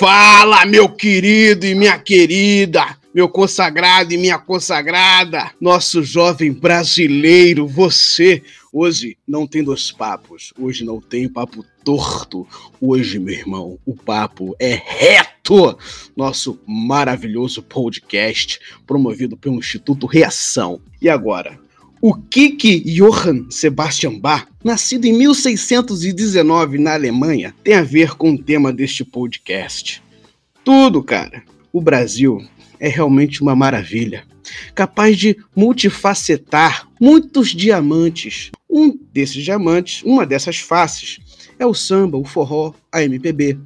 Fala, meu querido e minha querida, meu consagrado e minha consagrada, nosso jovem brasileiro, você. Hoje não tem dois papos, hoje não tem papo torto. Hoje, meu irmão, o papo é reto. Nosso maravilhoso podcast promovido pelo Instituto Reação. E agora? O Kiki Johann Sebastian Bach, nascido em 1619 na Alemanha, tem a ver com o tema deste podcast. Tudo, cara. O Brasil é realmente uma maravilha, capaz de multifacetar muitos diamantes. Um desses diamantes, uma dessas faces, é o samba, o forró, a MPB,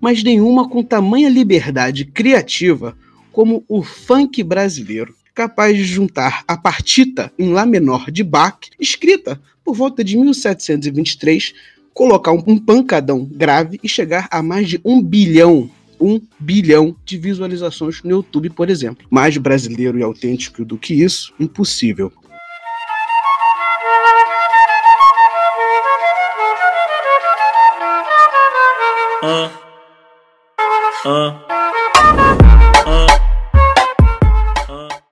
mas nenhuma com tamanha liberdade criativa como o funk brasileiro capaz de juntar a partita em Lá menor de Bach, escrita por volta de 1723, colocar um pancadão grave e chegar a mais de um bilhão. Um bilhão de visualizações no YouTube, por exemplo. Mais brasileiro e autêntico do que isso, impossível. Ah. Ah.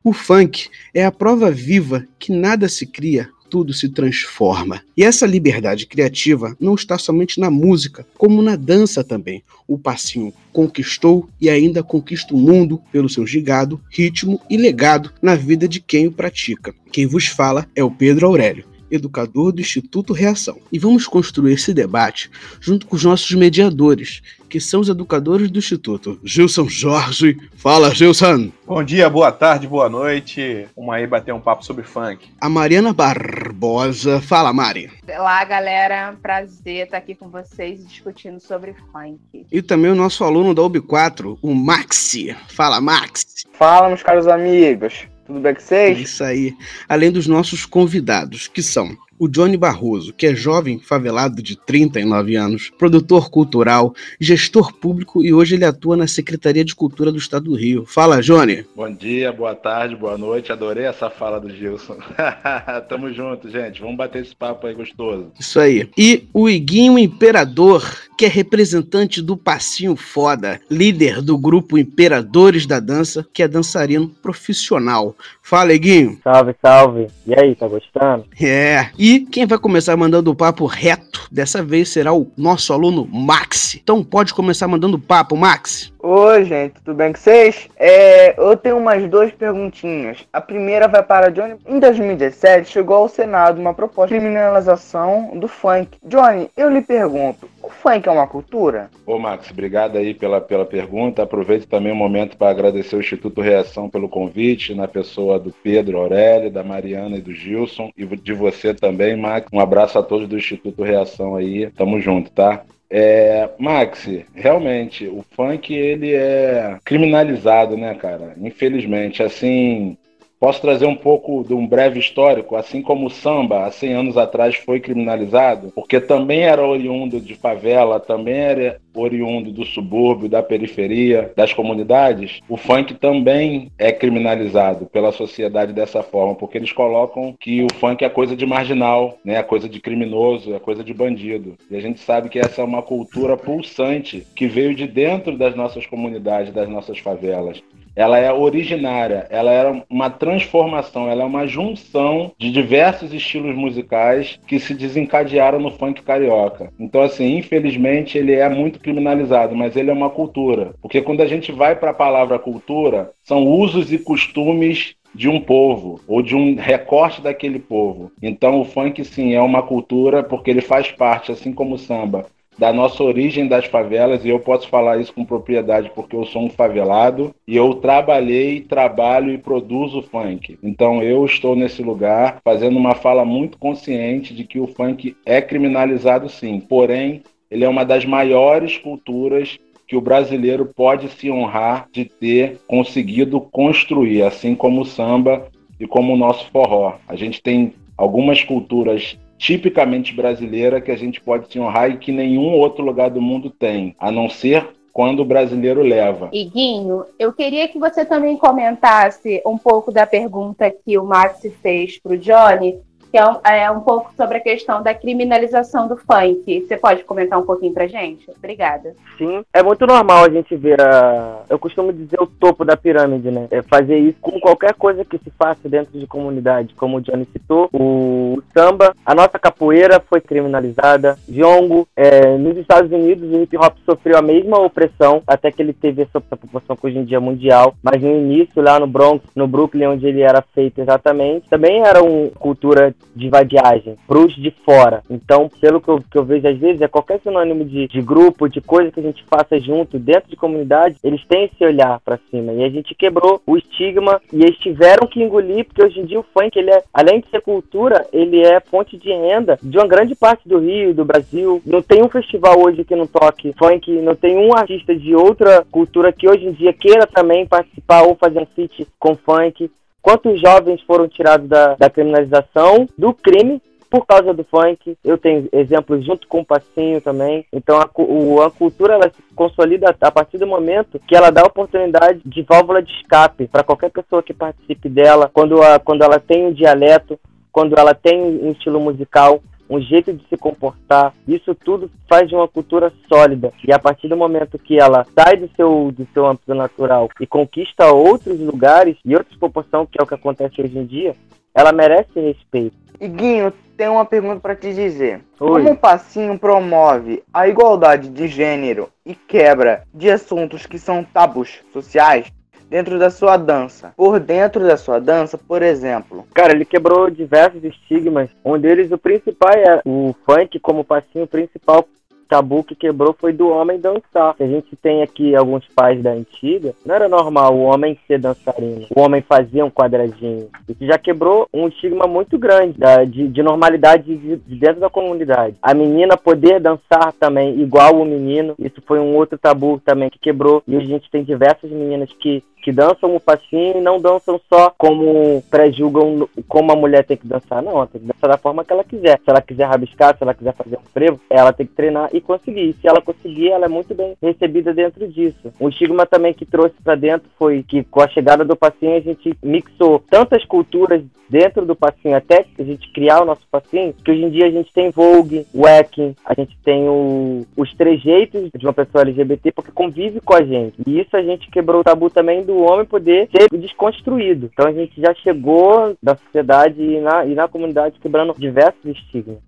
O funk é a prova viva que nada se cria, tudo se transforma. E essa liberdade criativa não está somente na música, como na dança também. O passinho conquistou e ainda conquista o mundo pelo seu gigado, ritmo e legado na vida de quem o pratica. Quem vos fala é o Pedro Aurélio educador do Instituto Reação. E vamos construir esse debate junto com os nossos mediadores, que são os educadores do Instituto. Gilson Jorge. Fala, Gilson! Bom dia, boa tarde, boa noite. Vamos aí bater um papo sobre funk. A Mariana Barbosa. Fala, Mari. Olá, galera. Prazer estar aqui com vocês discutindo sobre funk. E também o nosso aluno da UB4, o Maxi. Fala, Max. Fala, meus caros amigos. Tudo com vocês? Isso aí. Além dos nossos convidados, que são o Johnny Barroso, que é jovem favelado de 39 anos, produtor cultural, gestor público e hoje ele atua na Secretaria de Cultura do Estado do Rio. Fala, Johnny. Bom dia, boa tarde, boa noite. Adorei essa fala do Gilson. Tamo junto, gente. Vamos bater esse papo aí gostoso. Isso aí. E o Iguinho Imperador, que é representante do Passinho Foda, líder do grupo Imperadores da Dança, que é dançarino profissional. Fala, Iguinho. Salve, salve. E aí, tá gostando? É. E quem vai começar mandando o papo reto dessa vez será o nosso aluno Max. Então pode começar mandando papo, Max. Oi, gente, tudo bem com vocês? É, eu tenho umas duas perguntinhas. A primeira vai para Johnny. Em 2017, chegou ao Senado uma proposta de criminalização do funk. Johnny, eu lhe pergunto, o funk é uma cultura? Ô, Max, obrigado aí pela, pela pergunta. Aproveito também o momento para agradecer o Instituto Reação pelo convite, na pessoa do Pedro Aurélio, da Mariana e do Gilson, e de você também, Max. Um abraço a todos do Instituto Reação aí. Tamo junto, tá? É, Max, realmente, o funk ele é criminalizado, né, cara? Infelizmente, assim, posso trazer um pouco de um breve histórico, assim como o samba, há 100 anos atrás, foi criminalizado, porque também era oriundo de favela, também era oriundo do subúrbio, da periferia, das comunidades, o funk também é criminalizado pela sociedade dessa forma, porque eles colocam que o funk é coisa de marginal, né, é coisa de criminoso, é coisa de bandido. E a gente sabe que essa é uma cultura pulsante que veio de dentro das nossas comunidades, das nossas favelas ela é originária, ela era uma transformação, ela é uma junção de diversos estilos musicais que se desencadearam no funk carioca. Então, assim, infelizmente ele é muito criminalizado, mas ele é uma cultura. Porque quando a gente vai para a palavra cultura, são usos e costumes de um povo ou de um recorte daquele povo. Então o funk sim é uma cultura porque ele faz parte, assim como o samba, da nossa origem das favelas, e eu posso falar isso com propriedade porque eu sou um favelado e eu trabalhei, trabalho e produzo funk. Então eu estou nesse lugar fazendo uma fala muito consciente de que o funk é criminalizado sim, porém ele é uma das maiores culturas que o brasileiro pode se honrar de ter conseguido construir, assim como o samba e como o nosso forró. A gente tem algumas culturas tipicamente brasileiras que a gente pode se honrar e que nenhum outro lugar do mundo tem, a não ser quando o brasileiro leva. Iguinho, eu queria que você também comentasse um pouco da pergunta que o Max fez para o Johnny que é um, é um, pouco sobre a questão da criminalização do funk. Você pode comentar um pouquinho pra gente? Obrigada. Sim, é muito normal a gente ver a. Eu costumo dizer o topo da pirâmide, né? É fazer isso com qualquer coisa que se faça dentro de comunidade. Como o Johnny citou, o samba, a nossa capoeira foi criminalizada. Jongo, é, nos Estados Unidos, o hip hop sofreu a mesma opressão, até que ele teve essa, proporção que hoje em dia é mundial. Mas no início, lá no Bronx, no Brooklyn, onde ele era feito exatamente, também era uma cultura de vadiagem pros de fora. Então, pelo que eu, que eu vejo às vezes, é qualquer sinônimo de, de grupo, de coisa que a gente faça junto, dentro de comunidade, eles têm esse olhar para cima. E a gente quebrou o estigma e eles tiveram que engolir, porque hoje em dia o funk, ele é, além de ser cultura, ele é fonte de renda de uma grande parte do Rio, do Brasil. Não tem um festival hoje que não toque funk, não tem um artista de outra cultura que hoje em dia queira também participar ou fazer um feat com funk. Quantos jovens foram tirados da, da criminalização, do crime, por causa do funk. Eu tenho exemplos junto com o Passinho também. Então a, o, a cultura ela se consolida a partir do momento que ela dá oportunidade de válvula de escape para qualquer pessoa que participe dela, quando, a, quando ela tem um dialeto, quando ela tem um estilo musical um jeito de se comportar. Isso tudo faz de uma cultura sólida. E a partir do momento que ela sai do seu, do seu âmbito natural e conquista outros lugares e outras proporções, que é o que acontece hoje em dia, ela merece respeito. Iguinho, tem uma pergunta para te dizer. Oi. Como o passinho promove a igualdade de gênero e quebra de assuntos que são tabus sociais, dentro da sua dança. Por dentro da sua dança, por exemplo. Cara, ele quebrou diversos estigmas. Um deles, o principal é o funk como passinho principal tabu que quebrou foi do homem dançar. A gente tem aqui alguns pais da antiga, não era normal o homem ser dançarino. O homem fazia um quadradinho. Isso já quebrou um estigma muito grande da, de, de, normalidade de, de, dentro da comunidade. A menina poder dançar também igual o menino, isso foi um outro tabu também que quebrou. E a gente tem diversas meninas que que dançam o passinho e não dançam só como pré-julgam como a mulher tem que dançar. Não, ela tem que dançar da forma que ela quiser. Se ela quiser rabiscar, se ela quiser fazer um frevo, ela tem que treinar e conseguir. E se ela conseguir, ela é muito bem recebida dentro disso. O estigma também que trouxe para dentro foi que com a chegada do passinho a gente mixou tantas culturas dentro do passinho até a gente criar o nosso passinho, que hoje em dia a gente tem Vogue, Wacking, a gente tem o, os trejeitos de uma pessoa LGBT porque convive com a gente. E isso a gente quebrou o tabu também do homem poder ser desconstruído. Então a gente já chegou da sociedade e na, e na comunidade quebrando diversos estigmas.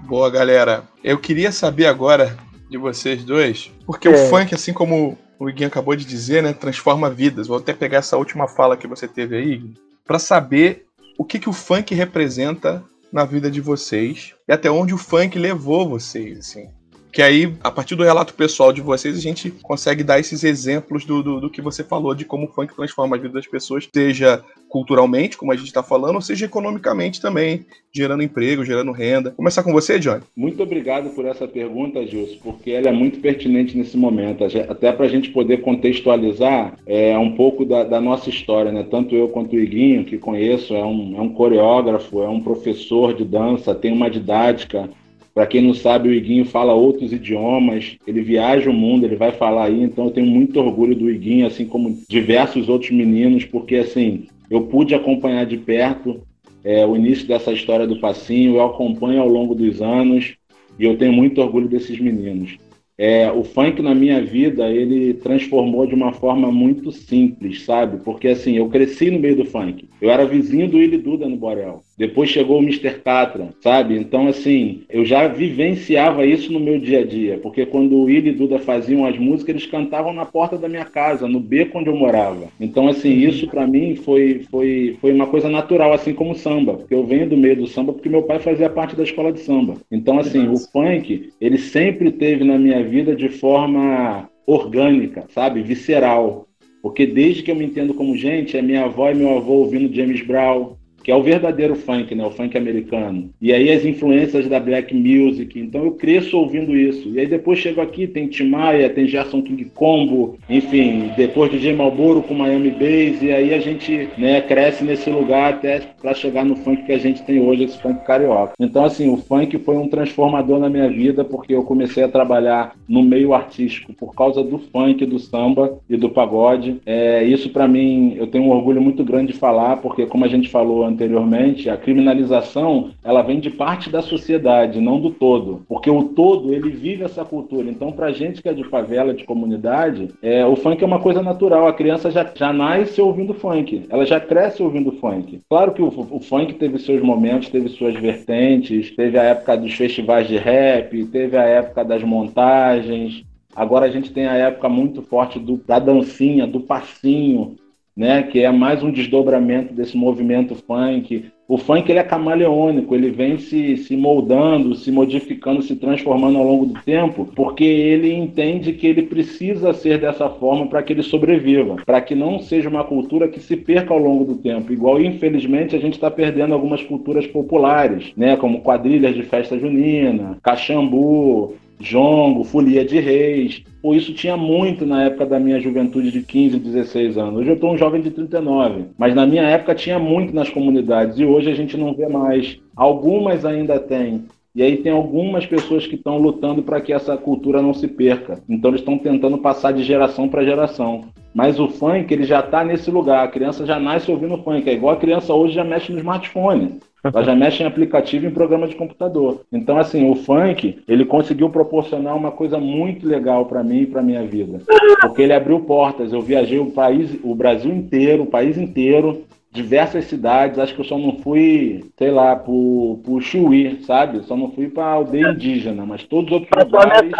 Boa, galera. Eu queria saber agora de vocês dois, porque é. o funk, assim como o Iguinho acabou de dizer, né, transforma vidas. Vou até pegar essa última fala que você teve aí, para saber o que, que o funk representa na vida de vocês e até onde o funk levou vocês, assim. Que aí, a partir do relato pessoal de vocês, a gente consegue dar esses exemplos do, do, do que você falou, de como o funk transforma a vida das pessoas, seja culturalmente, como a gente está falando, ou seja economicamente também, gerando emprego, gerando renda. Começar com você, Johnny. Muito obrigado por essa pergunta, Gilson, porque ela é muito pertinente nesse momento, até para a gente poder contextualizar é, um pouco da, da, nossa história, né? Tanto eu quanto o Iguinho, que conheço, é um, é um coreógrafo, é um professor de dança, tem uma didática para quem não sabe, o Iguinho fala outros idiomas, ele viaja o mundo, ele vai falar aí, então eu tenho muito orgulho do Iguinho, assim como diversos outros meninos, porque assim, eu pude acompanhar de perto é, o início dessa história do passinho, eu acompanho ao longo dos anos e eu tenho muito orgulho desses meninos. É, o funk na minha vida, ele transformou de uma forma muito simples, sabe? Porque assim, eu cresci no meio do funk. Eu era vizinho do Willy Duda no Borel. Depois chegou o Mr. Catra, sabe? Então, assim, eu já vivenciava isso no meu dia a dia. Porque quando o Willy e Duda faziam as músicas, eles cantavam na porta da minha casa, no beco onde eu morava. Então, assim, isso para mim foi, foi, foi uma coisa natural, assim como o samba. Porque eu venho do meio do samba porque meu pai fazia parte da escola de samba. Então, assim, o funk, ele sempre teve na minha vida de forma orgânica, sabe? Visceral. Porque desde que eu me entendo como gente, é minha avó e meu avô ouvindo James Brown, que é o verdadeiro funk, né? O funk americano. E aí as influências da black music. Então eu cresço ouvindo isso. E aí depois chego aqui, tem Tim Maia, tem Gerson King Combo, enfim, depois de J Malboro com Miami Bass, e aí a gente né, cresce nesse lugar até para chegar no funk que a gente tem hoje, esse funk carioca. Então, assim, o funk foi um transformador na minha vida, porque eu comecei a trabalhar no meio artístico por causa do funk, do samba e do pagode. É, isso para mim, eu tenho um orgulho muito grande de falar, porque como a gente falou anteriormente, a criminalização, ela vem de parte da sociedade, não do todo. Porque o todo, ele vive essa cultura. Então, pra gente que é de favela, de comunidade, é, o funk é uma coisa natural. A criança já, já nasce ouvindo funk. Ela já cresce ouvindo funk. Claro que o, o funk teve seus momentos, teve suas vertentes, teve a época dos festivais de rap, teve a época das montagens, Agora a gente tem a época muito forte do, da dancinha, do passinho, né? Que é mais um desdobramento desse movimento funk. O funk ele é camaleônico, ele vem se, se moldando, se modificando, se transformando ao longo do tempo, porque ele entende que ele precisa ser dessa forma para que ele sobreviva, para que não seja uma cultura que se perca ao longo do tempo. Igual, infelizmente, a gente está perdendo algumas culturas populares, né, como quadrilhas de festa junina, caxambu, jongo, folia de reis. Pô, isso tinha muito na época da minha juventude de 15, 16 anos. Hoje eu estou um jovem de 39, mas na minha época tinha muito nas comunidades e hoje a gente não vê mais. Algumas ainda tem. E aí tem algumas pessoas que estão lutando para que essa cultura não se perca. Então eles estão tentando passar de geração para geração. Mas o funk, ele já está nesse lugar. A criança já nasce ouvindo funk. É igual a criança hoje já mexe no smartphone. Ela já mexe em aplicativo e em programa de computador. Então, assim, o funk, ele conseguiu proporcionar uma coisa muito legal para mim e para minha vida. Porque ele abriu portas. Eu viajei o país, o Brasil inteiro, o país inteiro, diversas cidades. Acho que eu só não fui, sei lá, pro, pro Chuí, sabe? Só não fui pra aldeia indígena, mas todos os outros lugares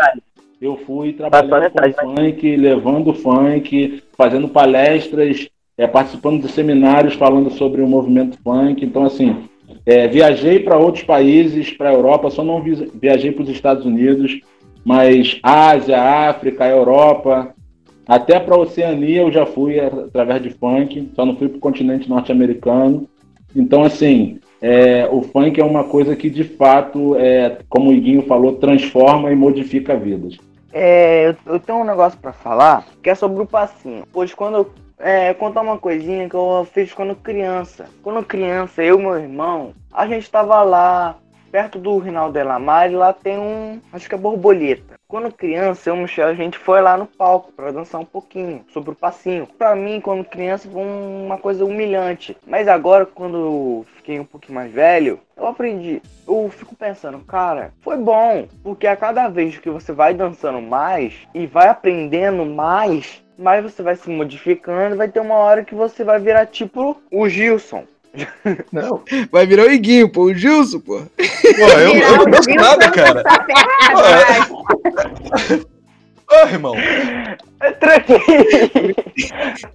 eu fui trabalhando com funk, levando funk, fazendo palestras, é, participando de seminários falando sobre o movimento funk. Então, assim, é, viajei para outros países, para a Europa, só não viajei para os Estados Unidos, mas Ásia, África, Europa, até para a Oceania eu já fui através de funk, só não fui para o continente norte-americano. Então, assim, é, o funk é uma coisa que de fato, é, como o Iguinho falou, transforma e modifica vidas. É, eu, eu tenho um negócio para falar que é sobre o passinho. Hoje, quando eu é, contar uma coisinha que eu fiz quando criança. Quando criança, eu e meu irmão, a gente tava lá, perto do Rinaldo Delamar, e lá tem um, acho que é borboleta. Quando criança, eu e o Michel, a gente foi lá no palco para dançar um pouquinho sobre o passinho. Para mim, quando criança, foi uma coisa humilhante. Mas agora, quando eu fiquei um pouquinho mais velho, eu aprendi. Eu fico pensando, cara, foi bom, porque a cada vez que você vai dançando mais e vai aprendendo mais, mais você vai se modificando, vai ter uma hora que você vai virar tipo o Gilson. Não, vai virar o Iguinho, pô, o Gilson, pô. Pô, eu, eu não gosto nada, cara. Tá Ô, irmão.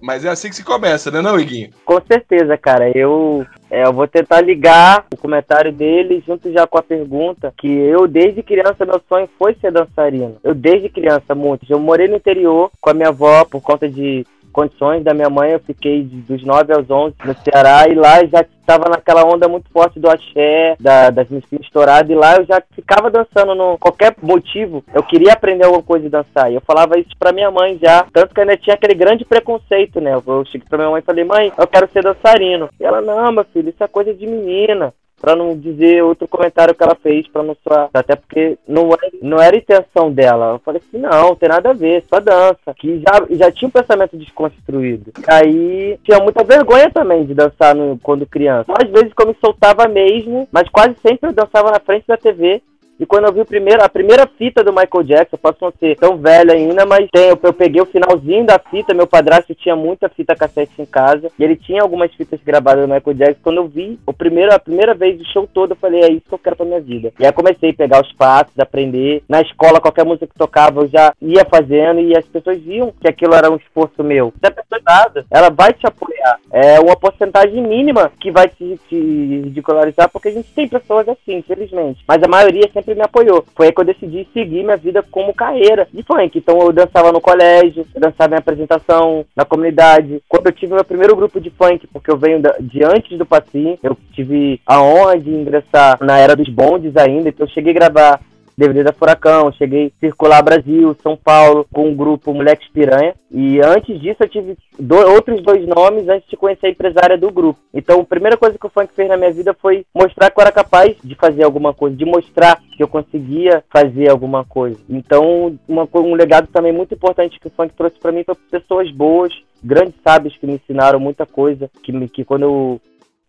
Mas é assim que se começa, né, não, Iguinho? Com certeza, cara. Eu, é, eu vou tentar ligar o comentário dele junto já com a pergunta que eu, desde criança, meu sonho foi ser dançarino. Eu, desde criança, muito. Eu morei no interior com a minha avó por conta de condições da minha mãe, eu fiquei dos 9 aos 11 no Ceará e lá já estava naquela onda muito forte do axé, da, das músicas estouradas, e lá eu já ficava dançando no qualquer motivo. Eu queria aprender alguma coisa de dançar. E eu falava isso pra minha mãe já. Tanto que ainda tinha aquele grande preconceito, né? Eu cheguei pra minha mãe e falei, mãe, eu quero ser dançarino. E ela, não, meu filho, isso é coisa de menina para não dizer outro comentário que ela fez, para não soar. Até porque não era, é, não era intenção dela. Eu falei assim: não, tem nada a ver, só dança. Que já, já tinha um pensamento desconstruído. Aí tinha muita vergonha também de dançar no, quando criança. Às vezes, como me soltava mesmo, mas quase sempre eu dançava na frente da TV e quando eu vi primeiro, a primeira fita do Michael Jackson, eu posso não ser tão velho ainda, mas tem, eu, eu, peguei o finalzinho da fita. Meu padrasto tinha muita fita cassete em casa. E ele tinha algumas fitas gravadas do Michael Jackson. Quando eu vi o primeiro, a primeira vez do show todo, eu falei, é isso que eu quero pra minha vida. E aí comecei a pegar os passos, aprender. Na escola, qualquer música que tocava, eu já ia fazendo. E as pessoas viam que aquilo era um esforço meu. Se a pessoa é nada, ela vai te apoiar. É uma porcentagem mínima que vai te, te ridicularizar, porque a gente tem pessoas assim, infelizmente. Mas a maioria sempre sempre me apoiou. Foi aí que eu decidi seguir minha vida como carreira de funk. Então eu dançava no colégio, eu dançava em apresentação, na comunidade. Quando eu tive meu primeiro grupo de funk, porque eu venho de antes do Passinho, eu tive a honra de ingressar na era dos bondes ainda, então eu cheguei a gravar DVD da Furacão, cheguei a circular Brasil, São Paulo, com o grupo Moleques Piranha. E antes disso eu tive do, outros dois nomes antes de conhecer a empresária do grupo. Então a primeira coisa que o funk fez na minha vida foi mostrar que eu era capaz de fazer alguma coisa, de mostrar que eu conseguia fazer alguma coisa. Então uma, um legado também muito importante que o funk trouxe para mim foi pessoas boas, grandes sábios que me ensinaram muita coisa, que, que quando eu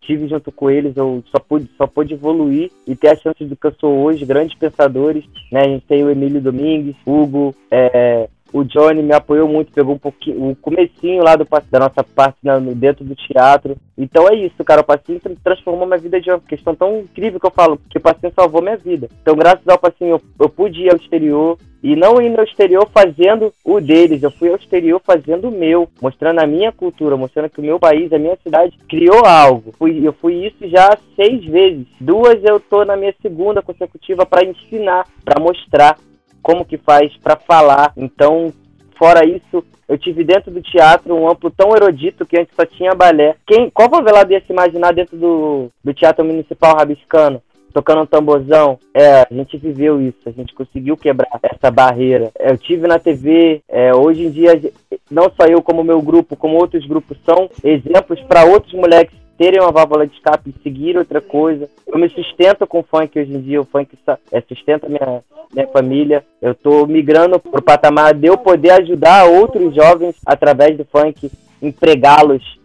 tive junto com eles, eu só pude, só pude evoluir e ter a chance do que eu sou hoje, grandes pensadores, né? A gente tem o Emílio Domingues, Hugo, é, o Johnny me apoiou muito, pegou um pouquinho, o comecinho lá do, da nossa parte né, dentro do teatro. Então é isso, cara, o Passinho transformou minha vida de uma questão tão incrível que eu falo, que o Passinho salvou minha vida. Então graças ao Passinho eu, eu pude ir ao exterior, e não ir ao exterior fazendo o deles, eu fui ao exterior fazendo o meu, mostrando a minha cultura, mostrando que o meu país, a minha cidade criou algo. Fui, eu fui isso já seis vezes. Duas eu tô na minha segunda consecutiva para ensinar, para mostrar como que faz para falar. Então, fora isso, eu tive dentro do teatro um amplo tão erudito que antes só tinha balé. Quem, qual favelado ia se imaginar dentro do, do Teatro Municipal Rabiscano? Tocando um tamborzão, é, a gente viveu isso, a gente conseguiu quebrar essa barreira. Eu tive na TV, é, hoje em dia, não só eu, como meu grupo, como outros grupos, são exemplos para outros moleques terem uma válvula de escape e seguir outra coisa. Eu me sustento com funk hoje em dia, o funk é, sustenta minha, minha família. Eu estou migrando para o patamar de eu poder ajudar outros jovens através do funk, empregá-los,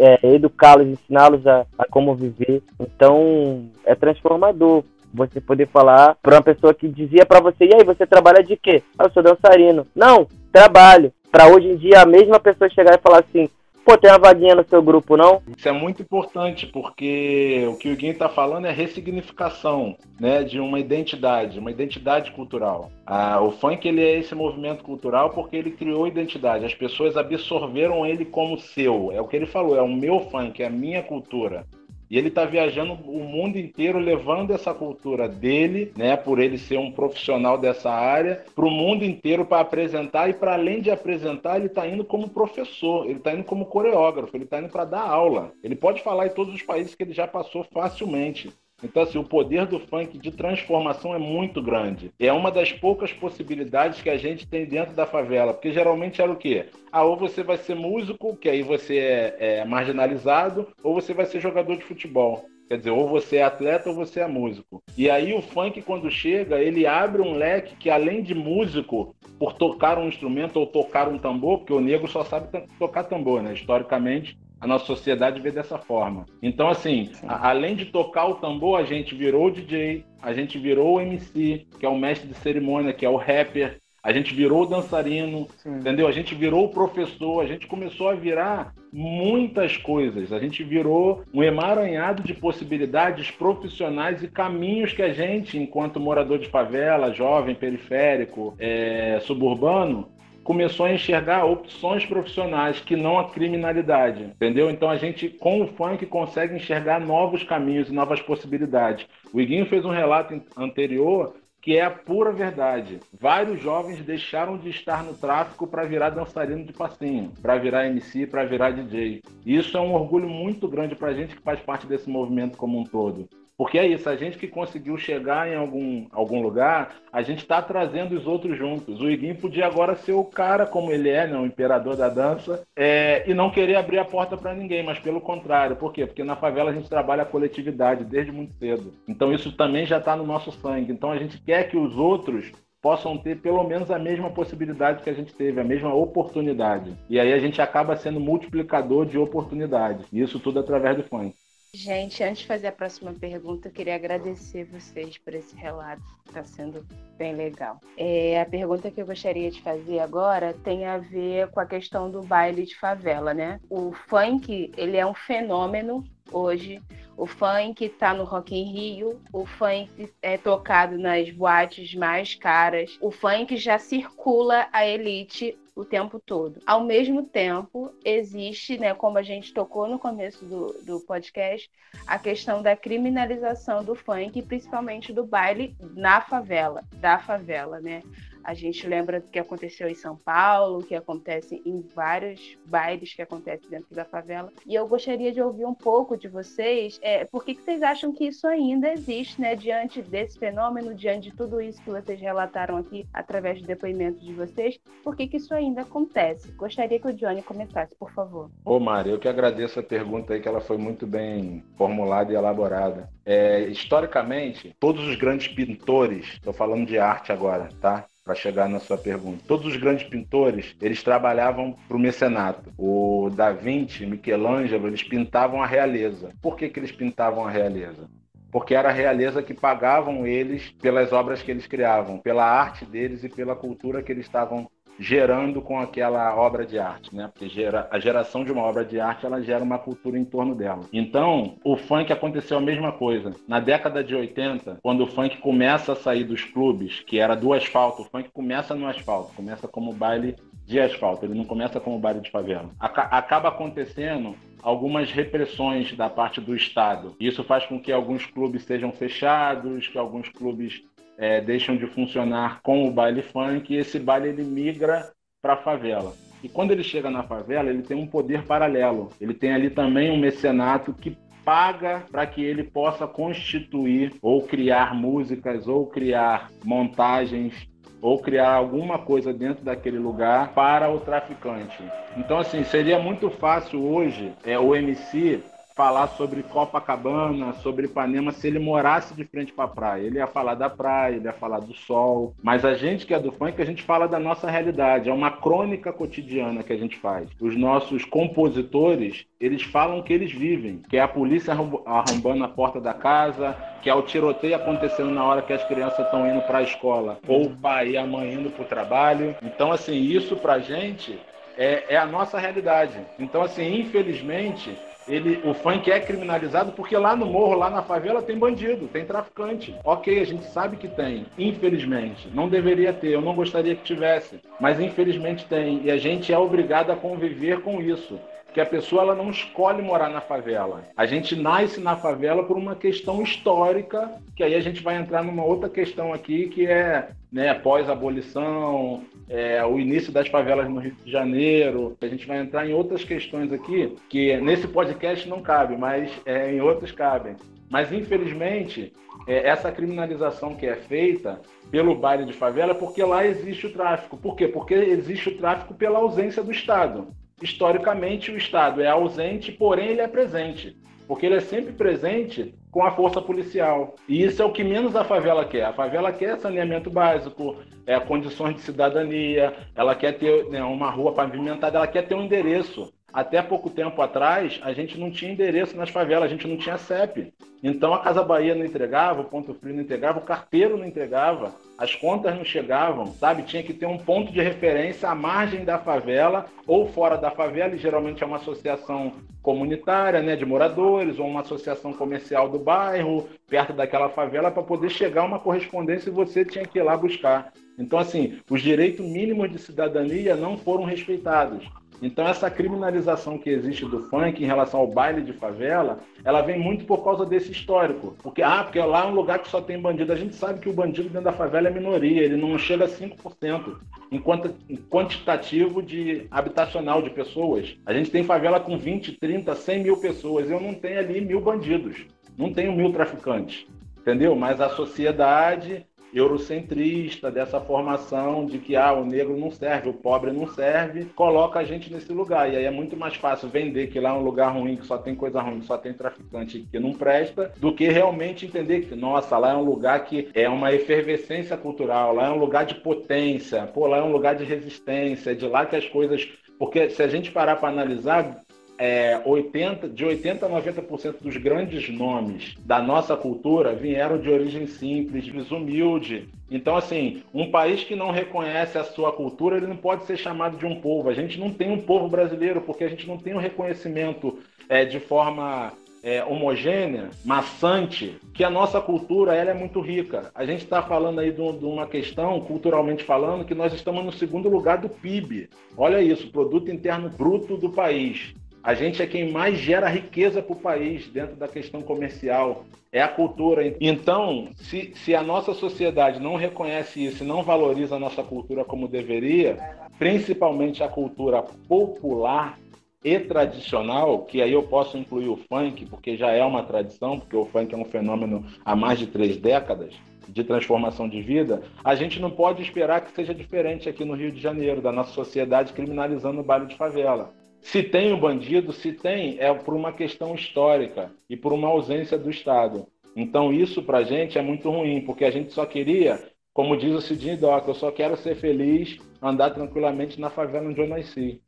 é, educá-los, ensiná-los a, a como viver. Então, é transformador você poder falar para uma pessoa que dizia para você, e aí, você trabalha de quê? Ah, eu sou dançarino. Não, trabalho. Para hoje em dia a mesma pessoa chegar e falar assim, Pô, tem uma vaguinha no seu grupo, não? Isso é muito importante, porque o que o Guinho está falando é ressignificação né, de uma identidade, uma identidade cultural. Ah, o funk ele é esse movimento cultural porque ele criou identidade. As pessoas absorveram ele como seu. É o que ele falou, é o meu funk, é a minha cultura. E ele está viajando o mundo inteiro, levando essa cultura dele, né, por ele ser um profissional dessa área, para o mundo inteiro para apresentar. E para além de apresentar, ele está indo como professor, ele está indo como coreógrafo, ele está indo para dar aula. Ele pode falar em todos os países que ele já passou facilmente. Então, assim, o poder do funk de transformação é muito grande. É uma das poucas possibilidades que a gente tem dentro da favela, porque geralmente era o quê? Ah, ou você vai ser músico, que aí você é, é marginalizado, ou você vai ser jogador de futebol. Quer dizer, ou você é atleta ou você é músico. E aí o funk, quando chega, ele abre um leque que, além de músico, por tocar um instrumento ou tocar um tambor, porque o negro só sabe tocar tambor, né? Historicamente, a nossa sociedade vê dessa forma. Então, assim, a, além de tocar o tambor, a gente virou DJ, a gente virou o MC, que é o mestre de cerimônia, que é o rapper, a gente virou o dançarino, Sim. entendeu? A gente virou o professor, a gente começou a virar muitas coisas. A gente virou um emaranhado de possibilidades profissionais e caminhos que a gente, enquanto morador de favela, jovem, periférico, é, suburbano, começou a enxergar opções profissionais que não a criminalidade, entendeu? Então a gente, com o funk, consegue enxergar novos caminhos e novas possibilidades. O Iguinho fez um relato anterior que é a pura verdade. Vários jovens deixaram de estar no tráfico para virar dançarino de passinho, para virar MC, para virar DJ. Isso é um orgulho muito grande para a gente que faz parte desse movimento como um todo. Porque é isso, a gente que conseguiu chegar em algum, algum lugar, a gente está trazendo os outros juntos. O Iguinho podia agora ser o cara como ele é, né, o imperador da dança, é, e não querer abrir a porta para ninguém, mas pelo contrário. Por quê? Porque na favela a gente trabalha a coletividade desde muito cedo. Então isso também já está no nosso sangue. Então a gente quer que os outros possam ter pelo menos a mesma possibilidade que a gente teve, a mesma oportunidade. E aí a gente acaba sendo multiplicador de oportunidades. E isso tudo através do funk. Gente, antes de fazer a próxima pergunta, eu queria agradecer vocês por esse relato, está sendo bem legal. É, a pergunta que eu gostaria de fazer agora tem a ver com a questão do baile de favela, né? O funk, ele é um fenômeno hoje. O funk está no Rock in Rio, o funk é tocado nas boates mais caras, o funk já circula a elite o tempo todo. Ao mesmo tempo, existe, né, como a gente tocou no começo do, do podcast, a questão da criminalização do funk, principalmente do baile na favela, da favela, né? A gente lembra do que aconteceu em São Paulo, que acontece em vários bailes que acontecem dentro da favela. E eu gostaria de ouvir um pouco de vocês, é, por que, que vocês acham que isso ainda existe, né? Diante desse fenômeno, diante de tudo isso que vocês relataram aqui através do depoimento de vocês, por que, que isso ainda acontece? Gostaria que o Johnny começasse, por favor. Ô, Mari, eu que agradeço a pergunta aí, que ela foi muito bem formulada e elaborada. É, historicamente, todos os grandes pintores, estou falando de arte agora, tá? Para chegar na sua pergunta. Todos os grandes pintores, eles trabalhavam para o mecenato. O Da Vinci, Michelangelo, eles pintavam a realeza. Por que, que eles pintavam a realeza? Porque era a realeza que pagavam eles pelas obras que eles criavam, pela arte deles e pela cultura que eles estavam gerando com aquela obra de arte, né? Porque gera, a geração de uma obra de arte ela gera uma cultura em torno dela. Então, o funk aconteceu a mesma coisa. Na década de 80, quando o funk começa a sair dos clubes, que era do asfalto, o funk começa no asfalto, começa como baile de asfalto, ele não começa como baile de favela. Acaba acontecendo algumas repressões da parte do Estado. Isso faz com que alguns clubes sejam fechados, que alguns clubes é, deixam de funcionar com o baile funk e esse baile ele migra para a favela. E quando ele chega na favela, ele tem um poder paralelo. Ele tem ali também um mecenato que paga para que ele possa constituir ou criar músicas ou criar montagens ou criar alguma coisa dentro daquele lugar para o traficante. Então assim, seria muito fácil hoje é o MC falar sobre Copacabana, sobre Ipanema, se ele morasse de frente para a praia. Ele ia falar da praia, ele ia falar do sol. Mas a gente que é do funk, a gente fala da nossa realidade. É uma crônica cotidiana que a gente faz. Os nossos compositores, eles falam que eles vivem, que é a polícia arrombando a porta da casa, que é o tiroteio acontecendo na hora que as crianças estão indo para a escola, ou o pai e a mãe indo para o trabalho. Então, assim, isso para a gente é, é a nossa realidade. Então, assim, infelizmente, ele, o funk é criminalizado porque lá no morro, lá na favela, tem bandido, tem traficante. Ok, a gente sabe que tem, infelizmente. Não deveria ter, eu não gostaria que tivesse, mas infelizmente tem. E a gente é obrigado a conviver com isso que a pessoa ela não escolhe morar na favela. A gente nasce na favela por uma questão histórica, que aí a gente vai entrar numa outra questão aqui, que é né, pós-abolição, é, o início das favelas no Rio de Janeiro. A gente vai entrar em outras questões aqui, que nesse podcast não cabe, mas é, em outros cabem. Mas, infelizmente, é, essa criminalização que é feita pelo baile de favela é porque lá existe o tráfico. Por quê? Porque existe o tráfico pela ausência do Estado historicamente o Estado é ausente, porém ele é presente. Porque ele é sempre presente com a força policial. E isso é o que menos a favela quer. A favela quer saneamento básico, é, condições de cidadania, ela quer ter né, uma rua pavimentada, ela quer ter um endereço. Até pouco tempo atrás, a gente não tinha endereço nas favelas, a gente não tinha CEP. Então a Casa Bahia não entregava, o Ponto Frio não entregava, o carteiro não entregava, as contas não chegavam, sabe? Tinha que ter um ponto de referência à margem da favela ou fora da favela, e geralmente é uma associação comunitária, né, de moradores, ou uma associação comercial do bairro, perto daquela favela, para poder chegar uma correspondência e você tinha que ir lá buscar. Então, assim, os direitos mínimos de cidadania não foram respeitados. Então essa criminalização que existe do funk em relação ao baile de favela, ela vem muito por causa desse histórico. Porque, ah, porque lá é um lugar que só tem bandido. A gente sabe que o bandido dentro da favela é minoria, ele não chega a 5% enquanto em quantitativo de habitacional de pessoas. A gente tem favela com 20, 30, 100 mil pessoas. Eu não tenho ali mil bandidos, não tenho mil traficantes. Entendeu? Mas a sociedade eurocentrista, dessa formação de que ah, o negro não serve, o pobre não serve, coloca a gente nesse lugar. E aí é muito mais fácil vender que lá é um lugar ruim, que só tem coisa ruim, que só tem traficante que não presta, do que realmente entender que, nossa, lá é um lugar que é uma efervescência cultural, lá é um lugar de potência, pô, lá é um lugar de resistência, é de lá que as coisas. Porque se a gente parar para analisar, é, 80, de 80% a 90% dos grandes nomes da nossa cultura vieram de origem simples, humilde. Então, assim, um país que não reconhece a sua cultura, ele não pode ser chamado de um povo. A gente não tem um povo brasileiro porque a gente não tem um reconhecimento é, de forma é, homogênea, maçante, que a nossa cultura ela é muito rica. A gente está falando aí de, uma questão, culturalmente falando, que nós estamos no segundo lugar do PIB. Olha isso, Produto Interno Bruto do país. A gente é quem mais gera riqueza para o país dentro da questão comercial. É a cultura. Então, se, se a nossa sociedade não reconhece isso não valoriza a nossa cultura como deveria, principalmente a cultura popular, e tradicional, que aí eu posso incluir o funk, porque já é uma tradição, porque o funk é um fenômeno há mais de três décadas de transformação de vida, a gente não pode esperar que seja diferente aqui no Rio de Janeiro, da nossa sociedade criminalizando o baile de favela. Se tem o um bandido, se tem, é por uma questão histórica e por uma ausência do Estado. Então isso para a gente é muito ruim, porque a gente só queria, como diz o Cidinho Doc, eu só quero ser feliz, andar tranquilamente na favela onde eu nasci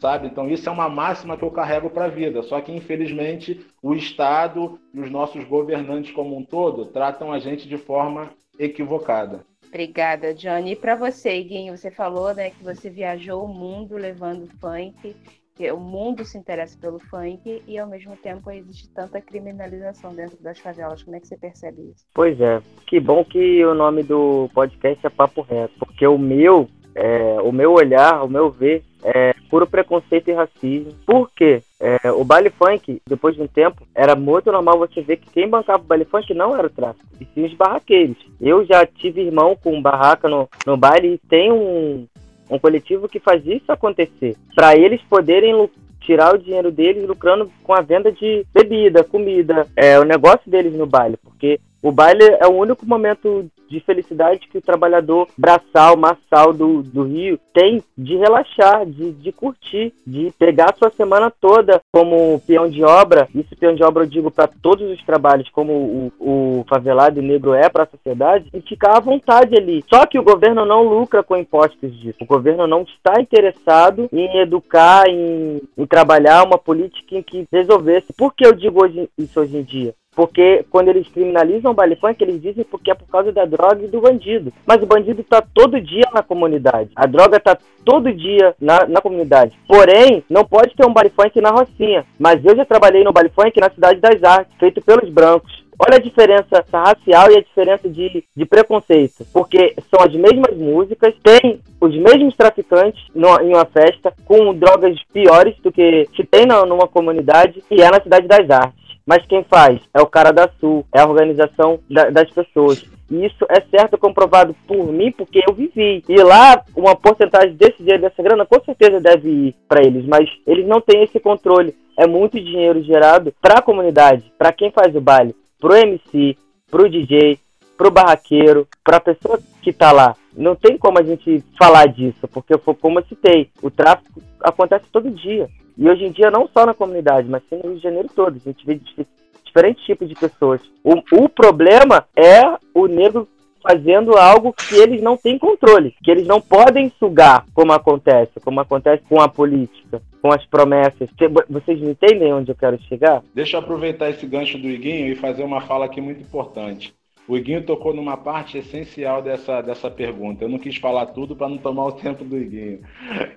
sabe? Então isso é uma máxima que eu carrego para a vida. Só que infelizmente o Estado e os nossos governantes como um todo tratam a gente de forma equivocada. Obrigada, Johnny. E para você, Guinho, você falou né, que você viajou o mundo levando funk, que o mundo se interessa pelo funk e ao mesmo tempo existe tanta criminalização dentro das favelas. Como é que você percebe isso? Pois é, que bom que o nome do podcast é Papo Reto, porque o meu, é, o meu olhar, o meu ver é, puro preconceito e racismo. Por quê? É, o baile funk, depois de um tempo, era muito normal você ver que quem bancava o baile funk não era o tráfico, e sim os barraqueiros. Eu já tive irmão com barraca no, no baile e tem um, um coletivo que faz isso acontecer. Para eles poderem tirar o dinheiro deles lucrando com a venda de bebida, comida, é o negócio deles no baile, porque o baile é o único momento de felicidade que o trabalhador braçal, massal do, do Rio tem de relaxar, de, de curtir, de pegar a sua semana toda como peão de obra. Isso peão de obra eu digo para todos os trabalhos, como o, o favelado negro é para a sociedade, e ficar à vontade ali. Só que o governo não lucra com impostos disso. O governo não está interessado em educar, em, em trabalhar uma política em que resolvesse. Por que eu digo hoje, isso hoje em dia? Porque quando eles criminalizam o baile funk, eles dizem porque é por causa da droga e do bandido. Mas o bandido está todo dia na comunidade. A droga está todo dia na, na comunidade. Porém, não pode ter um baile funk na Rocinha. Mas eu já trabalhei no baile funk na Cidade das Artes, feito pelos brancos. Olha a diferença racial e a diferença de, de preconceito. Porque são as mesmas músicas, tem os mesmos traficantes no, em uma festa, com drogas piores do que se tem na, numa comunidade, e é na Cidade das Artes. Mas quem faz é o cara da Sul, é a organização da, das pessoas. E isso é certo comprovado por mim, porque eu vivi. E lá, uma porcentagem desse dinheiro, dessa grana, com certeza deve ir para eles, mas eles não têm esse controle. É muito dinheiro gerado para a comunidade, para quem faz o baile, pro MC, pro DJ, pro barraqueiro, para a pessoa que está lá. Não tem como a gente falar disso, porque como eu citei, o tráfico acontece todo dia. E hoje em dia, não só na comunidade, mas sim no Rio de Janeiro todo. A gente vê diferentes tipos de pessoas. O, o problema é o negro fazendo algo que eles não têm controle, que eles não podem sugar, como acontece, como acontece com a política, com as promessas. Vocês entendem onde eu quero chegar? Deixa eu aproveitar esse gancho do Iguinho e fazer uma fala aqui muito importante. O Iguinho tocou numa parte essencial dessa, dessa pergunta. Eu não quis falar tudo para não tomar o tempo do Iguinho.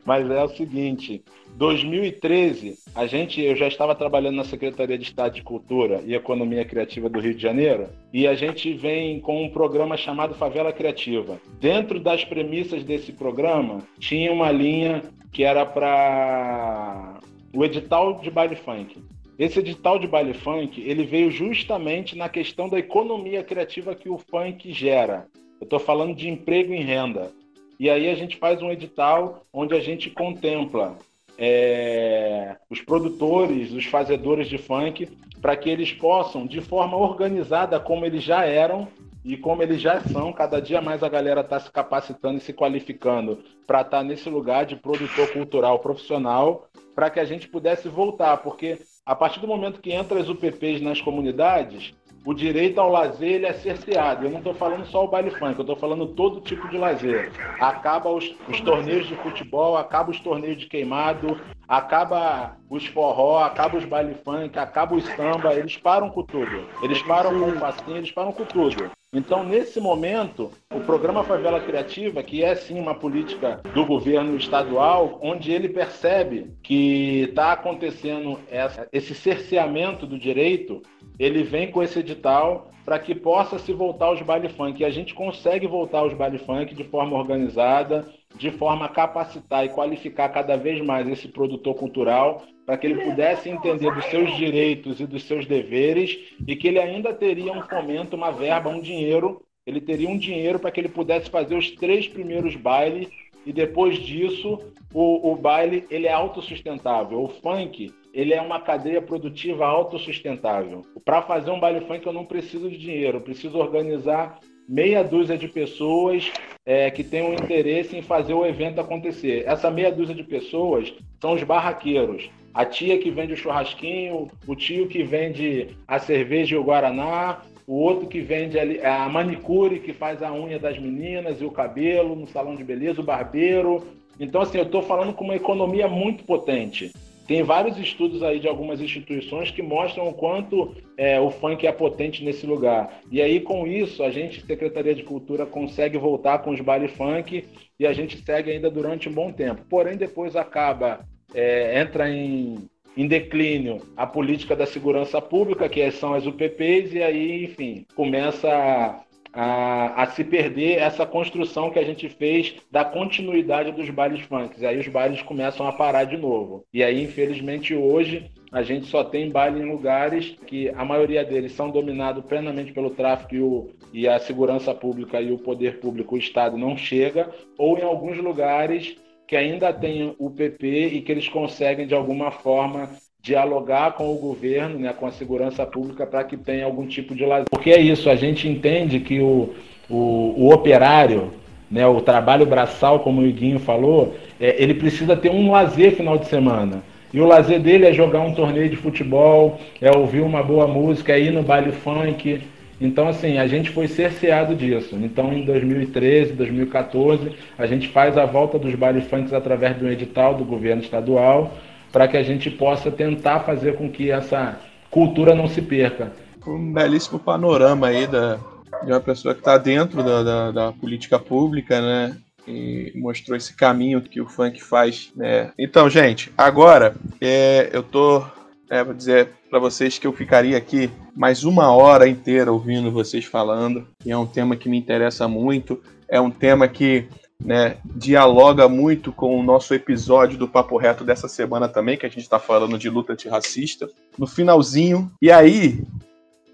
Mas é o seguinte: 2013, a gente, eu já estava trabalhando na Secretaria de Estado de Cultura e Economia Criativa do Rio de Janeiro, e a gente vem com um programa chamado Favela Criativa. Dentro das premissas desse programa, tinha uma linha que era para o edital de baile funk. Esse edital de baile funk, ele veio justamente na questão da economia criativa que o funk gera. Eu estou falando de emprego e renda. E aí a gente faz um edital onde a gente contempla é, os produtores, os fazedores de funk, para que eles possam, de forma organizada, como eles já eram e como eles já são, cada dia mais a galera está se capacitando e se qualificando para estar tá nesse lugar de produtor cultural profissional, para que a gente pudesse voltar, porque a partir do momento que entra as UPPs nas comunidades, o direito ao lazer ele é cerceado. Eu não estou falando só o baile funk, eu estou falando todo tipo de lazer. Acaba os, os, torneios de futebol, acaba os torneios de queimado, acaba os forró, acaba os baile funk, acaba os samba, eles param com tudo. Eles param com o passinho, eles param com tudo. Então, nesse momento, o programa Favela Criativa, que é sim uma política do governo estadual, onde ele percebe que está acontecendo essa, esse cerceamento do direito, ele vem com esse edital para que possa se voltar aos baile funk. E a gente consegue voltar aos baile funk de forma organizada, de forma a capacitar e qualificar cada vez mais esse produtor cultural para que ele pudesse entender dos seus direitos e dos seus deveres e que ele ainda teria um fomento, uma verba, um dinheiro, ele teria um dinheiro para que ele pudesse fazer os três primeiros bailes e depois disso o, o baile ele é autossustentável. O funk ele é uma cadeia produtiva autossustentável. Para fazer um baile funk eu não preciso de dinheiro, eu preciso organizar meia dúzia de pessoas é, que tenham interesse em fazer o evento acontecer. Essa meia dúzia de pessoas são os barraqueiros. A tia que vende o churrasquinho, o tio que vende a cerveja e o guaraná, o outro que vende a manicure, que faz a unha das meninas e o cabelo no salão de beleza, o barbeiro. Então, assim, eu estou falando com uma economia muito potente. Tem vários estudos aí de algumas instituições que mostram o quanto é, o funk é potente nesse lugar. E aí, com isso, a gente, Secretaria de Cultura, consegue voltar com os baile funk e a gente segue ainda durante um bom tempo. Porém, depois acaba, é, entra em, em declínio a política da segurança pública, que são as UPPs, e aí, enfim, começa a, a, se perder essa construção que a gente fez da continuidade dos bailes funk. Aí os bailes começam a parar de novo. E aí, infelizmente, hoje a gente só tem baile em lugares que a maioria deles são dominados plenamente pelo tráfico e, o, e a segurança pública e o poder público, o Estado não chega, ou em alguns lugares que ainda tem o PP e que eles conseguem de alguma forma dialogar com o governo, né, com a segurança pública, para que tenha algum tipo de lazer. Porque é isso, a gente entende que o, o, o operário, né, o trabalho braçal, como o Iguinho falou, é, ele precisa ter um lazer final de semana. E o lazer dele é jogar um torneio de futebol, é ouvir uma boa música, é ir no baile funk. Então, assim, a gente foi cerceado disso. Então, em 2013, 2014, a gente faz a volta dos bailes funk através do edital do governo estadual para que a gente possa tentar fazer com que essa cultura não se perca. Um belíssimo panorama aí da, de uma pessoa que está dentro da, da, da, política pública, né? E mostrou esse caminho que o funk faz, né? Então, gente, agora é, eu tô é, vou dizer para vocês que eu ficaria aqui mais uma hora inteira ouvindo vocês falando. E é um tema que me interessa muito. É um tema que né, dialoga muito com o nosso episódio do Papo Reto dessa semana também, que a gente está falando de luta antirracista, no finalzinho. E aí,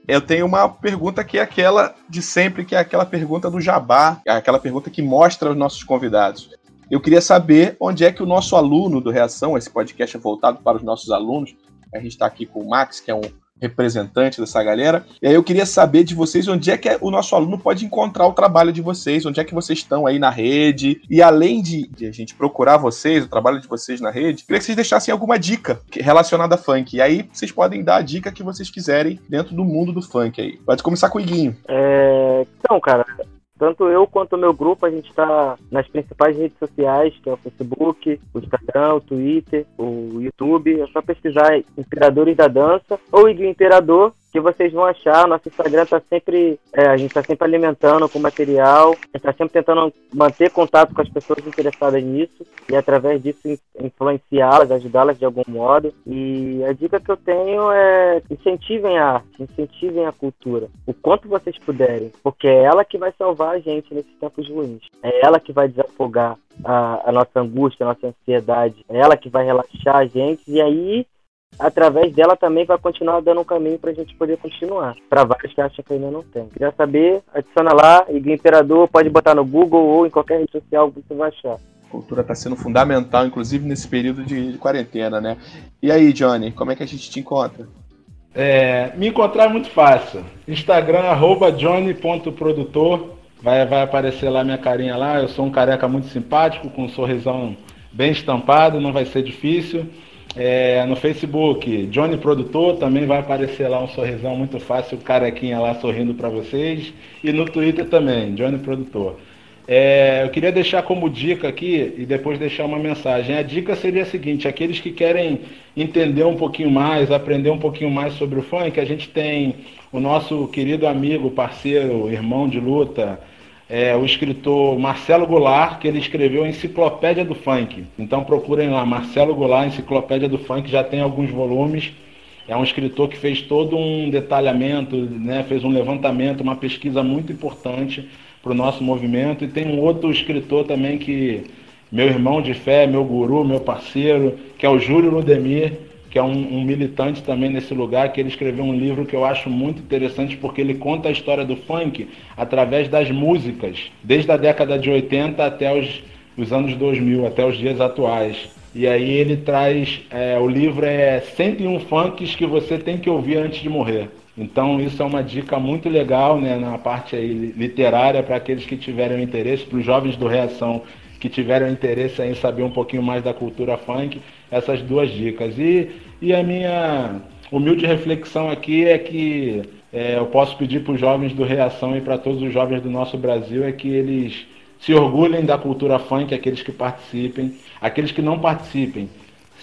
eu tenho uma pergunta que é aquela de sempre, que é aquela pergunta do jabá, é aquela pergunta que mostra os nossos convidados. Eu queria saber onde é que o nosso aluno do Reação, esse podcast é voltado para os nossos alunos, a gente está aqui com o Max, que é um representante dessa galera. E aí eu queria saber de vocês onde é que o nosso aluno pode encontrar o trabalho de vocês, onde é que vocês estão aí na rede. E além de, de a gente procurar vocês, o trabalho de vocês na rede, queria que vocês deixassem alguma dica relacionada a funk. E aí vocês podem dar a dica que vocês quiserem dentro do mundo do funk aí. Pode começar com o Iguinho. É... Então, cara, tanto eu quanto o meu grupo, a gente está nas principais redes sociais, que é o Facebook, o Instagram, o Twitter, o YouTube. É só pesquisar Imperadores da Dança ou Iguo Imperador que vocês vão achar. Nosso Instagram está sempre, é, a gente está sempre alimentando com material, está sempre tentando manter contato com as pessoas interessadas nisso e através disso influenciá-las, ajudá-las de algum modo. E a dica que eu tenho é incentivem a arte, incentivem a cultura, o quanto vocês puderem, porque é ela que vai salvar a gente nesses tempos ruins. É ela que vai desafogar a, a nossa angústia, a nossa ansiedade. É ela que vai relaxar a gente e aí através dela também vai continuar dando um caminho para a gente poder continuar. Para vários que acham que ainda não tem. Queria saber, adiciona lá, Igreja Imperador, pode botar no Google ou em qualquer rede social que você vai achar. A cultura está sendo fundamental, inclusive nesse período de, de, quarentena, né? E aí, Johnny, como é que a gente te encontra? É, me encontrar é muito fácil. Instagram, arroba johnny.produtor. Vai, vai aparecer lá minha carinha lá. Eu sou um careca muito simpático, com um sorrisão bem estampado, não vai ser difícil. É, no Facebook, Johnny Produtor, também vai aparecer lá um sorrisão muito fácil, o carequinha lá sorrindo para vocês. E no Twitter também, Johnny Produtor. É, eu queria deixar como dica aqui e depois deixar uma mensagem. A dica seria a seguinte: aqueles que querem entender um pouquinho mais, aprender um pouquinho mais sobre o funk, a gente tem o nosso querido amigo, parceiro, irmão de luta, é, o escritor Marcelo Goulart, que ele escreveu a Enciclopédia do Funk. Então procurem lá, Marcelo Goulart, Enciclopédia do Funk, já tem alguns volumes. É um escritor que fez todo um detalhamento, né, fez um levantamento, uma pesquisa muito importante para o nosso movimento. E tem um outro escritor também que, meu irmão de fé, meu guru, meu parceiro, que é o Júlio Ludemir, que é um, um, militante também nesse lugar, que ele escreveu um livro que eu acho muito interessante porque ele conta a história do funk através das músicas, desde a década de 80 até os, os anos 2000, até os dias atuais. E aí ele traz, é, o livro é 101 funks que você tem que ouvir antes de morrer. Então isso é uma dica muito legal né, na parte literária para aqueles que tiverem interesse, para os jovens do Reação que tiverem interesse em saber um pouquinho mais da cultura funk, essas duas dicas. E, e a minha humilde reflexão aqui é que é, eu posso pedir para os jovens do Reação e para todos os jovens do nosso Brasil é que eles se orgulhem da cultura funk, aqueles que participem, aqueles que não participem,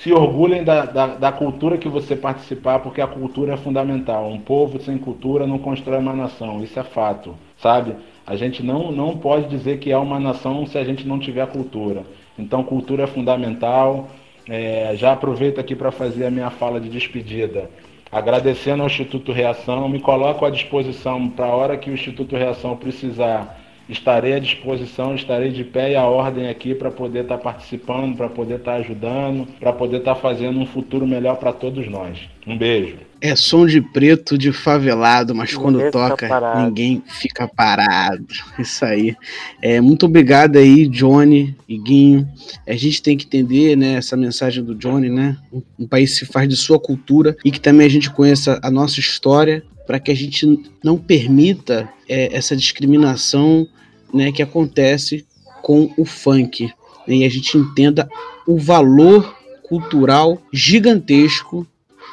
se orgulhem da, da, da, cultura que você participar, porque a cultura é fundamental. Um povo sem cultura não constrói uma nação, isso é fato, sabe? A gente não, não pode dizer que é uma nação se a gente não tiver cultura. Então, cultura é fundamental. É, já aproveito aqui para fazer a minha fala de despedida. Agradecendo ao Instituto Reação, me coloco à disposição para a hora que o Instituto Reação precisar estarei à disposição, estarei de pé e à ordem aqui para poder estar tá participando, para poder estar tá ajudando, para poder estar tá fazendo um futuro melhor para todos nós. Um beijo. É som de preto de favelado, mas ninguém quando toca, ninguém fica parado. Isso aí. É, muito obrigado aí, Johnny e Guinho. A gente tem que entender né, essa mensagem do Johnny, né? Um país se faz de sua cultura e que também a gente conheça a nossa história para que a gente não permita é, essa discriminação né, que acontece com o funk. Né, e a gente entenda o valor cultural gigantesco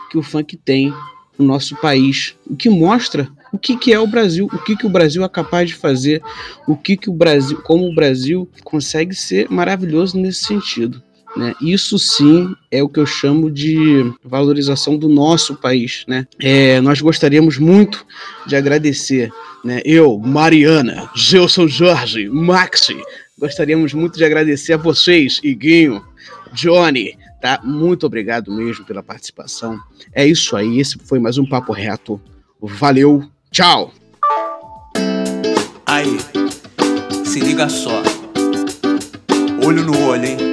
que o funk tem no nosso país, o que mostra o que, que é o Brasil, o que, que o Brasil é capaz de fazer, o que, que o Brasil, como o Brasil consegue ser maravilhoso nesse sentido. Né? Isso sim é o que eu chamo de valorização do nosso país. Né? É, nós gostaríamos muito de agradecer, né? eu, Mariana, Gelson Jorge, Maxi, gostaríamos muito de agradecer a vocês, Iguinho, Johnny, tá? Muito obrigado mesmo pela participação. É isso aí, esse foi mais um Papo Reto. Valeu, tchau! Aí, se liga só. Olho no olho, hein?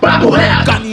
Papo reto!